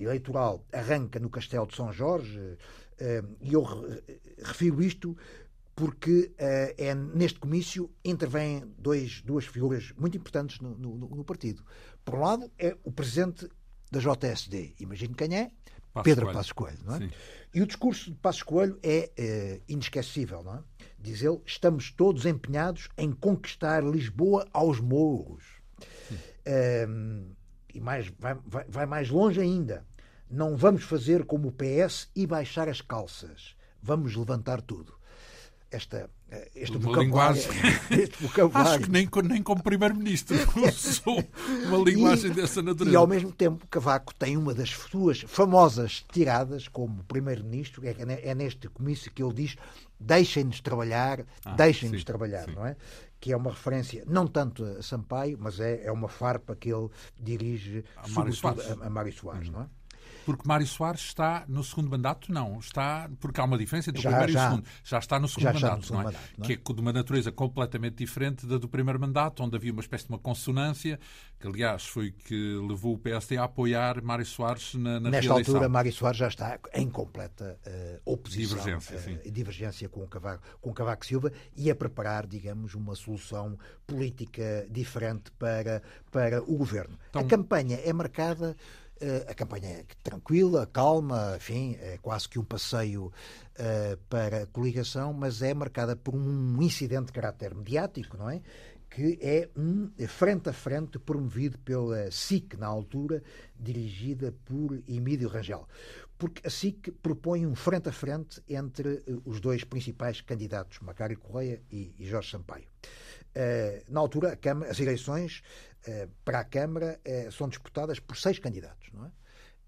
eleitoral arranca no Castelo de São Jorge, e eu refiro isto porque uh, é neste comício intervêm dois, duas figuras muito importantes no, no, no, partido. Por um lado, é o presidente da JSD, imagino quem é, Passo Pedro Coelho. Passos Coelho. Não é? Sim. E o discurso de Passos Coelho é uh, inesquecível. Não é? Diz ele: estamos todos empenhados em conquistar Lisboa aos mouros. Uh, e mais, vai, vai, vai mais longe ainda. Não vamos fazer como o PS e baixar as calças. Vamos levantar tudo esta, eh, este uma vocabulário, este vocabulário. Acho que nem, nem como Primeiro-Ministro usou uma linguagem e, dessa natureza. E ao mesmo tempo, Cavaco tem uma das suas famosas tiradas como Primeiro-Ministro, é, é neste comício que ele diz: deixem-nos trabalhar, ah, deixem-nos trabalhar, sim. não é? Que é uma referência não tanto a Sampaio, mas é, é uma farpa que ele dirige a Mário Soares, a, a Mário Soares hum. não é? Porque Mário Soares está no segundo mandato? Não. Está, porque há uma diferença entre já, o primeiro já, e o segundo. Já está no segundo, mandato, no segundo não é? mandato, não é? Que é de uma natureza completamente diferente da do primeiro mandato, onde havia uma espécie de uma consonância, que aliás foi que levou o PSD a apoiar Mário Soares na, na Nesta reeleição. altura, Mário Soares já está em completa uh, oposição, divergência, uh, divergência com, o Cavaco, com o Cavaco Silva e a preparar, digamos, uma solução política diferente para, para o governo. Então, a campanha é marcada a campanha é tranquila, calma, enfim, é quase que um passeio para a coligação, mas é marcada por um incidente de caráter mediático, não é? que é um frente a frente promovido pela SIC, na altura, dirigida por Emílio Rangel. Porque a SIC propõe um frente a frente entre os dois principais candidatos, Macário Correia e Jorge Sampaio. Na altura, as eleições para a Câmara são disputadas por seis candidatos, não é?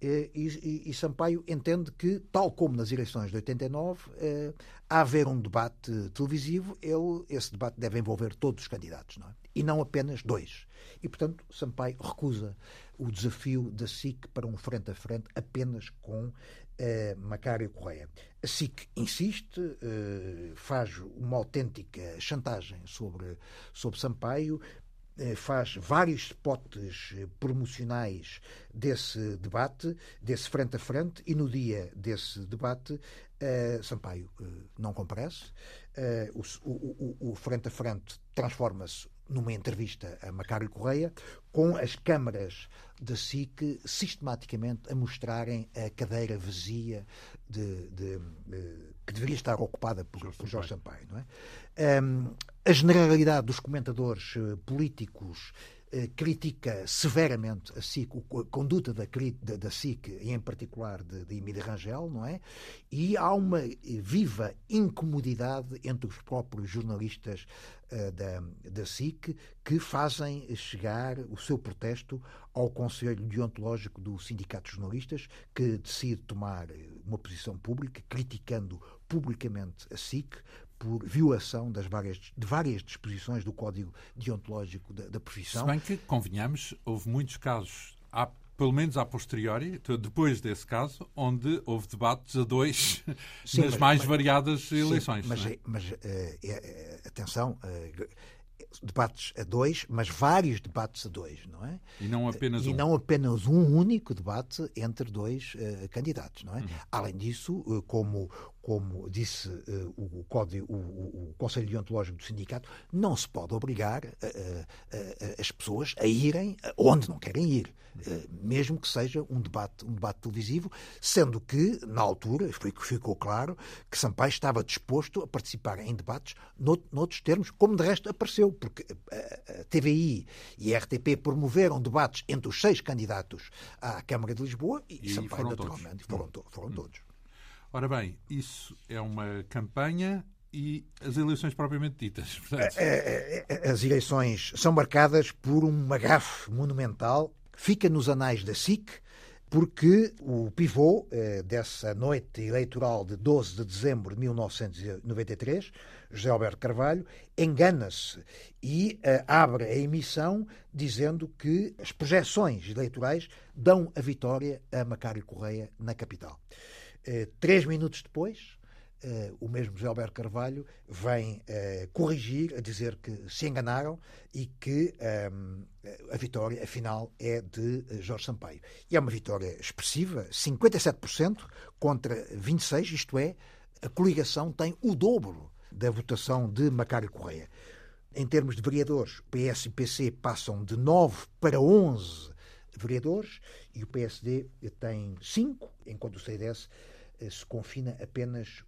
E, e, e, Sampaio entende que, tal como nas eleições de 89, eh, a haver um debate televisivo, ele, esse debate deve envolver todos os candidatos, não é? e não apenas dois. E, portanto, Sampaio recusa o desafio da SIC para um frente a frente apenas com eh, Macário Correia. A SIC insiste, eh, faz uma autêntica chantagem sobre, sobre Sampaio, eh, faz vários spots eh, promocionais desse debate, desse frente a frente, e no dia desse debate, uh, Sampaio uh, não comparece. Uh, o, o, o, frente a frente transforma-se numa entrevista a Macário Correia, com as câmaras da SIC sistematicamente a mostrarem a cadeira vazia de, de, de, que deveria estar ocupada por Jorge, por Jorge Sampaio. Não é? Um, a generalidade dos comentadores uh, políticos critica severamente a SIC, a conduta da, da, da SIC, e em particular de, de Emília Rangel, não é? E há uma viva incomodidade entre os próprios jornalistas uh, da, da SIC que fazem chegar o seu protesto ao Conselho Deontológico do Sindicato de Jornalistas, que decide tomar uma posição pública, criticando publicamente a SIC por violação das várias, de várias disposições do Código Deontológico da, da profissão. Se bem que, convenhamos, houve muitos casos, pelo menos a posteriori, depois desse caso, onde houve debates a dois sim, nas mas, mais mas, variadas eleições. Sim, mas, é? mas uh, é, é, atenção, uh, debates a dois, mas vários debates a dois, não é? E não apenas e um. Não apenas um único debate entre dois uh, candidatos, não é? Uhum. Além disso, como, como disse uh, o, código, o, o, Conselho Deontológico do Sindicato, não se pode obrigar as pessoas a irem onde não querem ir, mesmo que seja um debate, um debate televisivo, sendo que, na altura, ficou claro que Sampaio estava disposto a participar em debates noutros termos, como de resto apareceu, porque a TVI e a RTP promoveram debates entre os seis candidatos à Câmara de Lisboa e, e Sampaio, naturalmente, todos. foram, foram hum. todos. Ora bem, isso é uma campanha e as eleições propriamente ditas. Portanto... É, é, é, as eleições são marcadas por um gafe monumental, fica nos anais da SIC, porque o pivô eh, dessa noite eleitoral de 12 de dezembro de 1993, José Alberto Carvalho, engana-se e uh, abre a emissão dizendo que as projeções eleitorais dão a vitória a Macário Correia na capital. Uh, três minutos depois, Uh, o mesmo José Alberto Carvalho vem uh, corrigir, a dizer que se enganaram e que um, a vitória, afinal, é de Jorge Sampaio. E é uma vitória expressiva, 57% contra 26%, isto é, a coligação tem o dobro da votação de Macário Correia. Em termos de vereadores, PS e PC passam de 9 para 11 vereadores e o PSD tem 5, enquanto o CDS eh, se confina apenas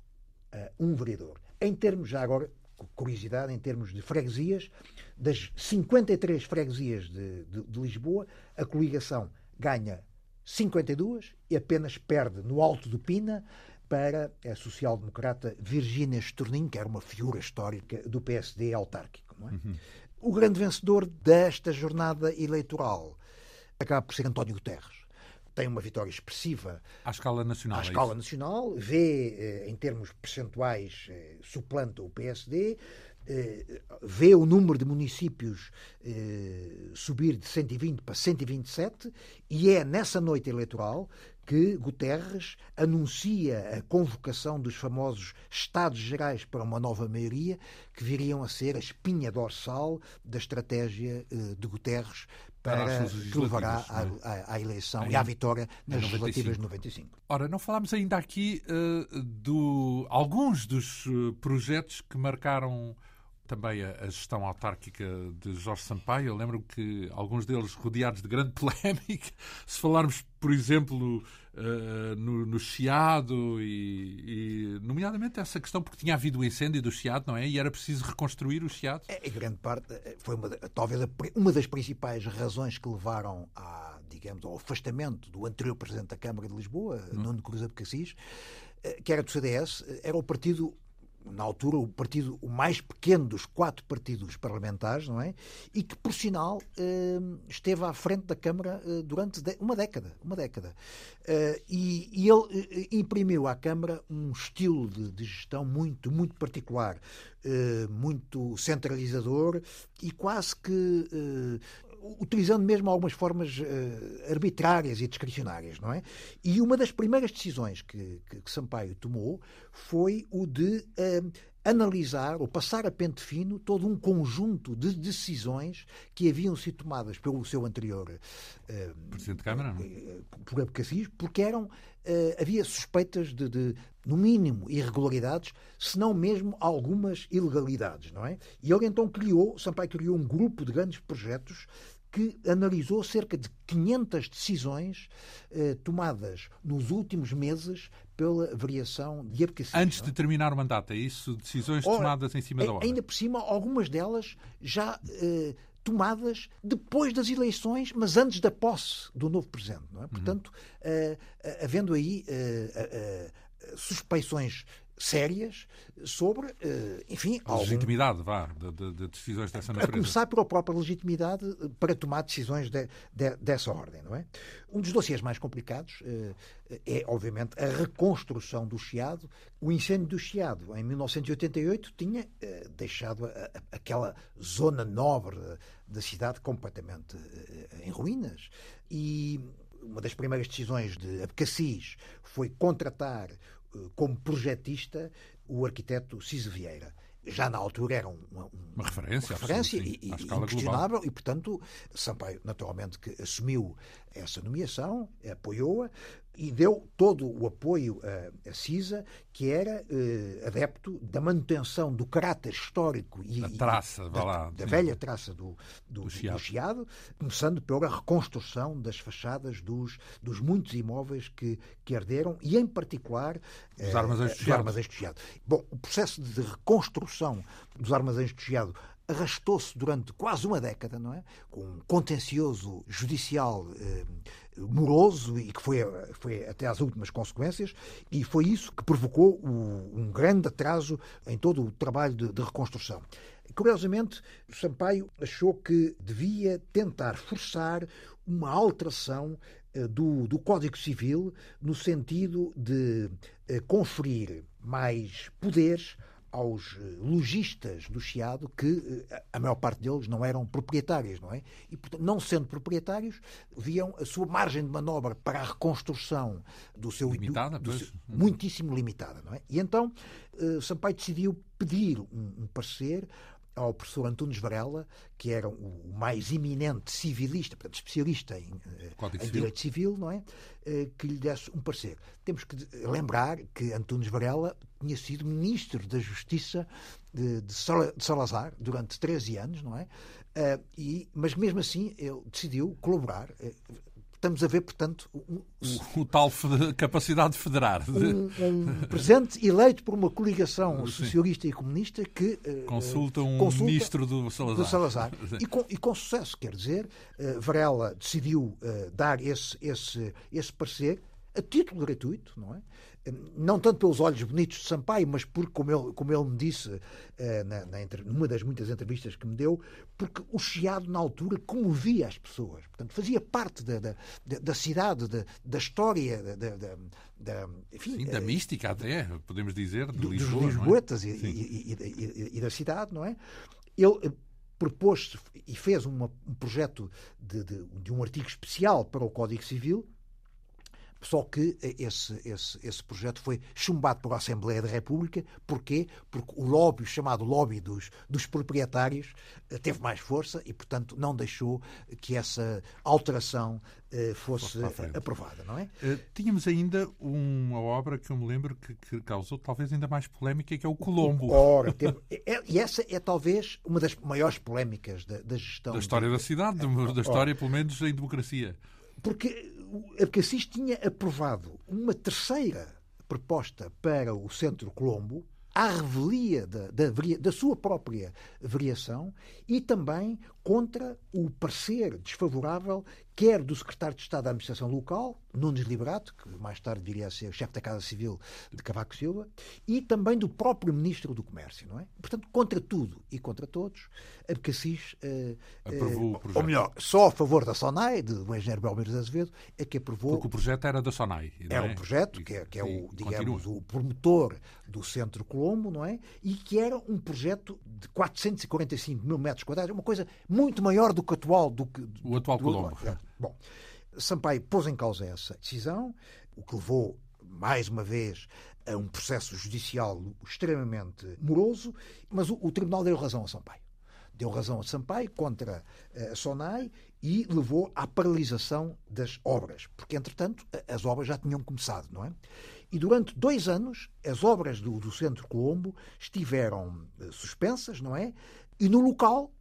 uh, um vereador. Em termos, já agora, curiosidade, em termos de freguesias, das 53 freguesias de, de, de Lisboa, a coligação ganha 52 e apenas perde no Alto do Pina para a social-democrata Virginia Stornin, que era uma figura histórica do PSD autárquico. É? Uhum. O grande vencedor desta jornada eleitoral acaba por ser António Guterres tem uma vitória expressiva. À escala nacional. À é escala nacional, vê, eh, em termos percentuais, eh, suplanta o PSD, eh, vê o número de municípios subir de 120 para 127 e é nessa noite eleitoral que Guterres anuncia a convocação dos famosos Estados Gerais para uma nova maioria, que viriam a ser a espinha dorsal da estratégia de Guterres para, que levará à, eleição em, e à vitória nas legislativas de 95. Ora, não falámos ainda aqui uh, do alguns dos eh, projetos que marcaram também a, a, gestão autárquica de Jorge Sampaio. Eu lembro que alguns deles rodeados de grande polémica. Se falarmos, por exemplo, uh, no, no, Chiado e, e, nomeadamente, essa questão, porque tinha havido o incêndio do Chiado, não é? E era preciso reconstruir o Chiado. É, em grande parte, eh, foi uma, talvez uma das principais razões que levaram a, digamos, ao afastamento do anterior Presidente da Câmara de Lisboa, hum. Nuno Cruz Abcacis, eh, que era do CDS, era o partido na altura, o partido o mais pequeno dos quatro partidos parlamentares, não é? E que, por sinal, eh, esteve à frente da Câmara eh, durante uma década. Uma década. Eh, e, ele imprimiu à Câmara um estilo de, gestão muito, muito particular, muito centralizador e quase que utilizando mesmo algumas formas uh, arbitrárias e discricionárias, não é? E uma das primeiras decisões que, que, que Sampaio tomou foi o de uh, analisar ou passar a pente fino todo um conjunto de decisões que haviam sido tomadas pelo seu anterior uh, Presidente de Câmara? É? por Abcacis, porque eram havia suspeitas de, de, no mínimo, irregularidades, se não mesmo algumas ilegalidades, não é? E ele então criou, Sampaio criou um grupo de grandes projetos que analisou cerca de 500 decisões eh, tomadas nos últimos meses pela variação de Abcacis. Antes não? de terminar o mandato, é isso? Decisões Ora, tomadas em cima da hora? Ainda por cima, algumas delas já eh, tomadas depois das eleições, mas antes da posse do novo presidente. Não é? Uhum. Portanto, uh, uh, havendo aí uh, suspeições sérias sobre, enfim... A legitimidade, vá, de, de, de, decisões dessa natureza. A começar pela própria legitimidade para tomar decisões de, de, dessa ordem, não é? Um dos dossiês mais complicados é, obviamente, a reconstrução do Chiado. O incêndio do Chiado, em 1988, tinha deixado aquela zona nobre da cidade completamente em ruínas. E uma das primeiras decisões de Abcacis foi contratar como projetista o arquiteto Ciso Vieira já na altura era um, uma, uma referência, uma referência sim, e, inquestionável global. e, portanto, Sampaio, naturalmente, que assumiu essa nomeação, apoiou-a e deu todo o apoio a, a CISA, que era eh, adepto da manutenção do caráter histórico e da traça, e, da, lá, da velha traça do, do, do, chiado. do, chiado. começando pela reconstrução das fachadas dos, dos muitos imóveis que, que arderam e, em particular, dos armazéns do Chiado. Armazéns do Chiado. Bom, o processo de reconstrução dos armazéns do Chiado arrastou-se durante quase uma década, não é? Com um contencioso judicial eh, moroso e que foi, foi até às últimas consequências, e foi isso que provocou o, um grande atraso em todo o trabalho de, de reconstrução. Curiosamente, Sampaio achou que devia tentar forçar uma alteração eh, do, do Código Civil no sentido de eh, conferir mais poderes aos eh, lojistas do Chiado que eh, a maior parte deles não eram proprietários, não é? E, portanto, não sendo proprietários, viam a sua margem de manobra para a reconstrução do seu... Limitada, do, do seu, muitíssimo limitada, não é? E então uh, Sampaio decidiu pedir um, um parecer ao professor Antunes Varela, que era o mais eminente civilista, portanto, especialista em, em direito civil, não é? Eh, que lhe desse um parecer. Temos que lembrar que Antunes Varela tinha sido ministro da Justiça de, de Salazar durante 13 anos, não é? Eh, e, mas mesmo assim ele decidiu colaborar eh, estamos a ver, portanto. Um, o, o, tal capacidade de federar. Um, um presidente eleito por uma coligação socialista e comunista que. Uh, consulta um consulta ministro do Salazar. Do Salazar. E, com, e, com, sucesso, quer dizer, uh, Varela decidiu uh, dar esse, esse, esse parecer a título gratuito, não é? Não tanto pelos olhos bonitos de Sampaio, mas porque, como ele, como ele me disse eh, na, na, numa das muitas entrevistas que me deu, porque o Chiado, na altura, comovia as pessoas. Portanto, fazia parte da, da, da cidade, da, da história, da, da, enfim, Sim, da uh, mística até, podemos dizer, de Lisboa, dos lisboetas é? e, e, e, e, da cidade, não é? Ele eh, propôs e fez uma, um projeto de, de, de um artigo especial para o Código Civil, Só que esse, esse, esse projeto foi chumbado pela Assembleia da República. Porquê? Porque o lobby, chamado lobby dos, dos proprietários, teve mais força e, portanto, não deixou que essa alteração fosse aprovada, não é? Tínhamos ainda uma obra que eu me lembro que, que causou talvez ainda mais polémica, que é o Colombo. Ora, tem, é, e essa é talvez uma das maiores polémicas da, da gestão. Da história de, da cidade, da história, pelo menos, em democracia. Porque a Cassis tinha aprovado uma terceira proposta para o Centro Colombo, à revelia da, da, da, sua própria variação e também contra o parecer desfavorável quer do secretário de Estado da Administração Local, Nunes Liberato, que mais tarde viria a ser chefe da Casa Civil de Cavaco Silva, e também do próprio Ministro do Comércio, não é? Portanto, contra tudo e contra todos, Abcacis, uh, aprovou uh, ou melhor, só a favor da SONAI, do engenheiro Belmiro de Azevedo, é que aprovou... Porque o projeto era da SONAI, É um projeto que é, que é o, digamos, continua. o promotor do Centro Colombo, não é? E que era um projeto de 445 mil metros quadrados, uma coisa muito maior do que o atual. Do que, o atual do, Colombo. Do, bom, Sampaio pôs em causa essa decisão, o que levou, mais uma vez, a um processo judicial extremamente moroso, mas o, o Tribunal deu razão a Sampaio. Deu razão a Sampaio contra eh, a SONAI e levou à paralisação das obras, porque, entretanto, as obras já tinham começado, não é? E durante dois anos, as obras do, do Centro Colombo estiveram eh, suspensas, não é? E no local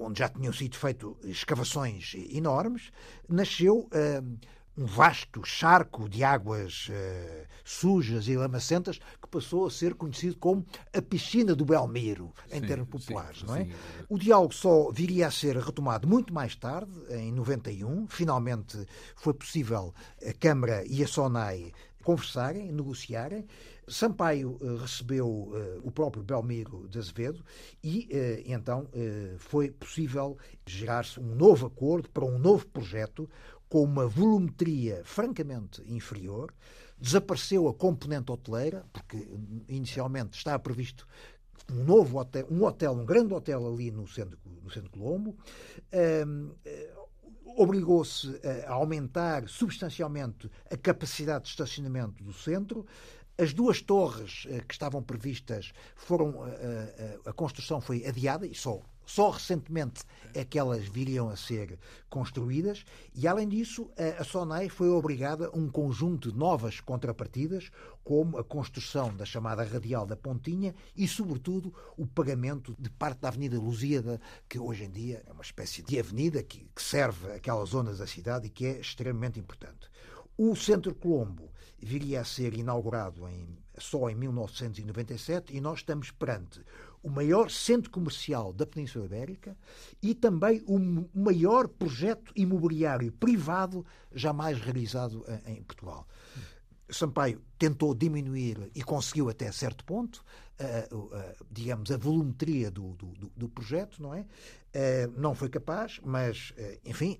onde já tinham sido feitas escavações enormes, nasceu uh, um vasto charco de águas uh, sujas e lamacentas que passou a ser conhecido como a piscina do Belmiro, em sim, termos populares, sim, não é? Sim. O diálogo só viria a ser retomado muito mais tarde, em 91. Finalmente foi possível a Câmara e a SONAI conversarem, negociarem. Sampaio uh, recebeu uh, o próprio Belmiro de Azevedo e uh, então foi possível gerar-se um novo acordo para um novo projeto com uma volumetria francamente inferior. Desapareceu a componente hoteleira, porque inicialmente estava previsto um novo hotel, um hotel, um grande hotel ali no centro, no centro Colombo. Ehm, obrigou-se a aumentar substancialmente a capacidade de estacionamento do centro. As duas torres eh, que estavam previstas foram. Eh, eh, a construção foi adiada e só só recentemente é que elas viriam a ser construídas e, além disso, a SONAI foi obrigada a um conjunto de novas contrapartidas, como a construção da chamada radial da Pontinha e, sobretudo, o pagamento de parte da Avenida Lusíada, que hoje em dia é uma espécie de avenida que, serve aquelas zonas da cidade e que é extremamente importante. O Centro Colombo viria a ser inaugurado em, só em 1997 e nós estamos perante o maior centro comercial da Península Ibérica e também o maior projeto imobiliário privado jamais realizado em Portugal. Sampaio tentou diminuir e conseguiu até certo ponto, uh, uh, digamos, a volumetria do, do, do, projeto, não é? Uh, não foi capaz, mas, enfim,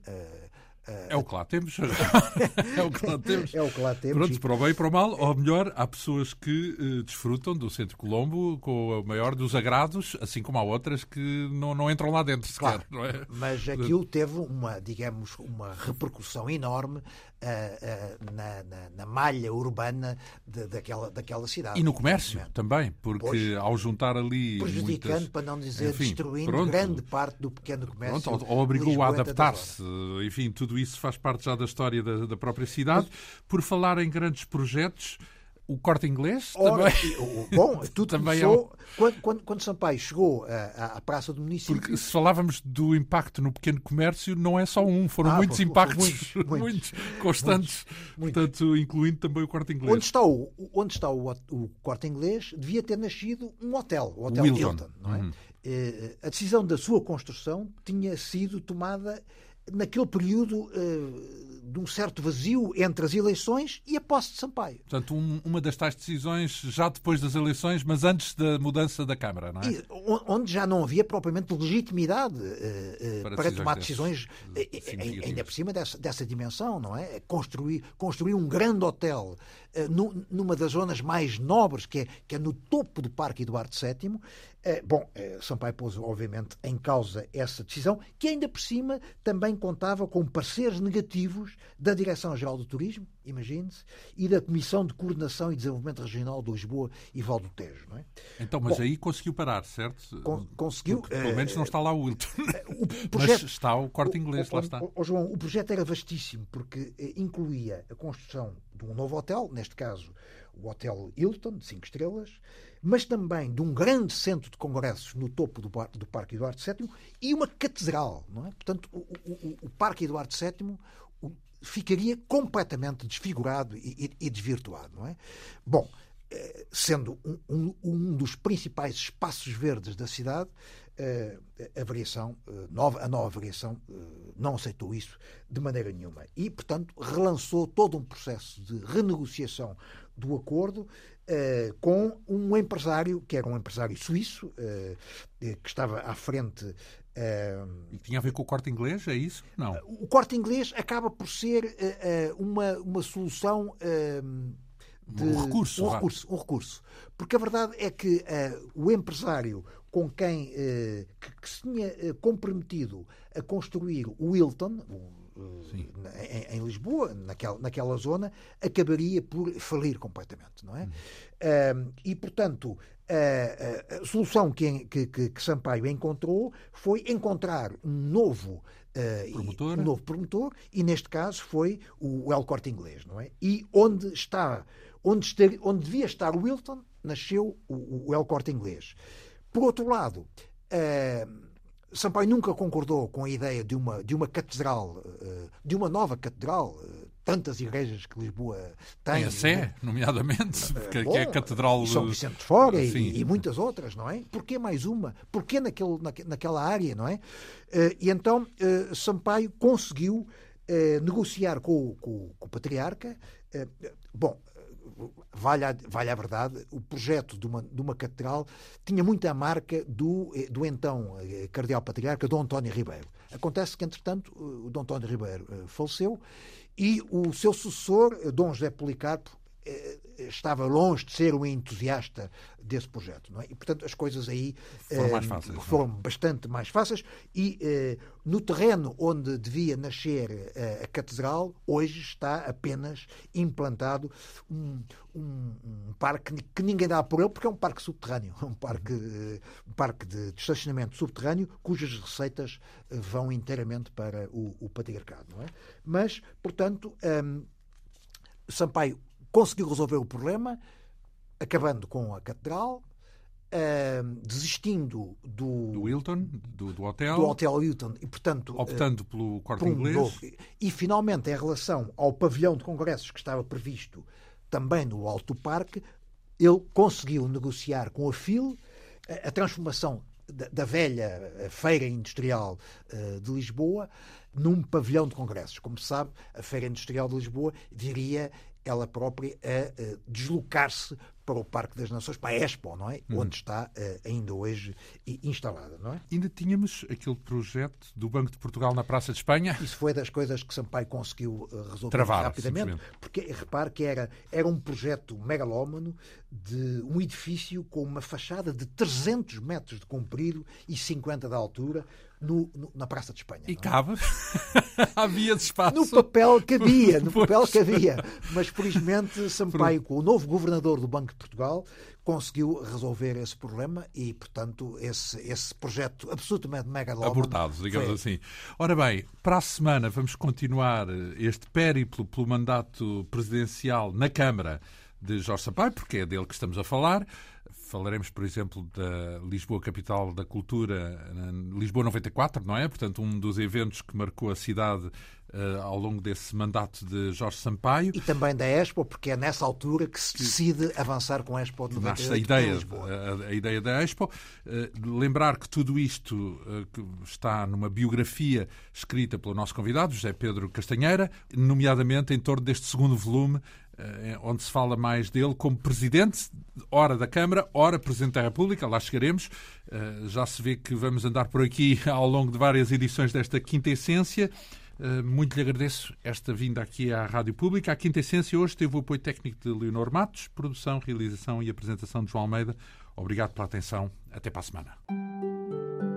é o que lá temos. é o que lá temos. É o que lá temos. Pronto, para o bem e para o mal, ou melhor, há pessoas que uh, desfrutam do Centro Colombo com o maior dos agrados, assim como há outras que não, não entram lá dentro sequer. Claro, é? Mas aquilo teve uma, digamos, uma repercussão enorme na, na, na, malha urbana de, daquela, daquela cidade. E no comércio também, porque pois, ao juntar ali. Prejudicando, muitas... para não dizer enfim, destruindo pronto, grande parte do pequeno comércio. Pronto, ou, ou obrigou a adaptar-se, enfim, tudo isso faz parte já da história da, da própria cidade. Mas... Por falar em grandes projetos, o corte inglês Ora, também. Bom, tudo também começou é um... quando, quando, quando Sampaio chegou à, à, Praça do Município. Porque se falávamos do impacto no pequeno comércio, não é só um, foram ah, muitos foi, impactos, muitos, muitos, constantes, muitos, portanto, incluindo também o corte inglês. Onde está o, onde está o, o corte inglês, devia ter nascido um hotel, o Hotel Wilton. Hilton. Não é? Uhum. Eh, a decisão da sua construção tinha sido tomada naquele período uh, de um certo vazio entre as eleições e a posse de Sampaio. Portanto, um, uma das tais decisões já depois das eleições, mas antes da mudança da Câmara, não é? E, onde já não havia propriamente legitimidade uh, uh, para, para tomar decisões, ainda por cima dessa, dessa dimensão, não é? Construir, construir um grande hotel numa das zonas mais nobres, que é, que é no topo do Parque Eduardo VII. Bom, Sampaio pôs, obviamente, em causa essa decisão, que ainda por cima também contava com pareceres negativos da Direção-Geral do Turismo, imagine-se, e da Comissão de Coordenação e Desenvolvimento Regional de Lisboa e Val do Tejo. Não é? Então, mas Bom, aí conseguiu parar, certo? Con conseguiu. Porque, pelo menos não está lá o Wilton. O projeto, mas está o corte inglês, o, lá está. O, o, João, o projeto era vastíssimo, porque eh, incluía a construção de um novo hotel, neste caso o Hotel Hilton, de 5 estrelas, mas também de um grande centro de congressos no topo do, do Parque Eduardo VII e uma catedral. Não é? Portanto, o, o, o Parque Eduardo VII ficaria completamente desfigurado e, e, e desvirtuado. Não é? Bom, eh, sendo um, um, dos principais espaços verdes da cidade, eh, a variação, eh, nova, a nova variação não aceitou isso de maneira nenhuma. E, portanto, relançou todo um processo de renegociação do acordo Uh, com um empresário, que era um empresário suíço, uh, que estava à frente. Uh, e tinha a ver com o corte inglês, é isso? Não. o corte inglês acaba por ser uma, uma solução. De, um recurso. Um recurso, um recurso. Porque a verdade é que o empresário com quem que, que, se tinha comprometido a construir o Wilton, em, em, Lisboa, naquela, naquela zona, acabaria por falir completamente, não é? Hum. e, portanto, a, a, solução que, que, que, Sampaio encontrou foi encontrar um novo Uh, promotor. um novo promotor e neste caso foi o El Corte Inglês, não é? E onde está, onde, estar, onde devia estar o Wilton, nasceu o, o El Corte Inglês. Por outro lado, uh, Sampaio nunca concordou com a ideia de uma, de uma catedral, eh, de uma nova catedral, eh, tantas igrejas que Lisboa tem. Tem a Sé, né? nomeadamente, que, eh, que, é a catedral... E São Vicente de Fora e, e, muitas outras, não é? Porquê mais uma? Porquê naquele, naquela área, não é? E então Sampaio conseguiu negociar com, com, com o patriarca. Bom, vale a, vale a verdade, o projeto de uma, de uma catedral tinha muita marca do, eh, do então eh, cardeal patriarca Dom António Ribeiro. Acontece que, entretanto, o Dom António Ribeiro eh, faleceu e o seu sucessor, Dom José Policarpo, estava longe de ser um entusiasta desse projeto. Não é? E, portanto, as coisas aí foram, eh, mais fáceis, é? foram bastante mais fáceis e eh, no terreno onde devia nascer eh, a catedral, hoje está apenas implantado um, um, um, parque que ninguém dá por ele, porque é um parque subterrâneo, um parque, um parque de, de estacionamento subterrâneo, cujas receitas vão inteiramente para o, o patriarcado. Não é? Mas, portanto, um, Sampaio conseguiu resolver o problema, acabando com a catedral, uh, desistindo do, do Hilton, do, do, hotel, do hotel Hilton e portanto optando uh, pelo quarto um inglês. novo, e finalmente em relação ao pavilhão de congressos que estava previsto também no Alto Parque, ele conseguiu negociar com a FIL a, a transformação da, da, velha feira industrial uh, de Lisboa num pavilhão de congressos. Como se sabe, a Feira Industrial de Lisboa viria ela própria a, deslocar-se para o Parque das Nações, para a Expo, não é? Uhum. Onde está uh, ainda hoje instalada, não é? Ainda tínhamos aquele projeto do Banco de Portugal na Praça de Espanha. Isso foi das coisas que Sampaio conseguiu uh, resolver Travar, rapidamente, porque repare que era, era um projeto megalómano de um edifício com uma fachada de 300 metros de comprido e 50 de altura, no, no, na Praça de Espanha. E é? cabe? Havia espaço? No papel cabia, no papel cabia. Mas, felizmente, Sampaio, com o novo governador do Banco de Portugal, conseguiu resolver esse problema e, portanto, esse, esse projeto absolutamente mega Abortado, digamos foi... assim. Ora bem, para a semana vamos continuar este périplo pelo mandato presidencial na Câmara de Jorge Sampaio, porque é dele que estamos a falar. Falaremos, por exemplo, da Lisboa Capital da Cultura, Lisboa 94, não é? Portanto, um dos eventos que marcou a cidade uh, ao longo desse mandato de Jorge Sampaio. E também da Expo, porque é nessa altura que se decide avançar com a Expo de 98 Nasce a ideia, a, a, ideia da Expo. Uh, lembrar que tudo isto uh, que está numa biografia escrita pelo nosso convidado, José Pedro Castanheira, nomeadamente em torno deste segundo volume, eh, onde se fala mais dele como presidente, ora da Câmara, ora presidente da República, lá chegaremos. Eh, já se vê que vamos andar por aqui ao longo de várias edições desta quinta essência. Uh, muito lhe agradeço esta vinda aqui à Rádio Pública. A Quinta Essência hoje teve o apoio técnico de Leonor Matos, produção, realização e apresentação de João Almeida. Obrigado pela atenção. Até para a semana.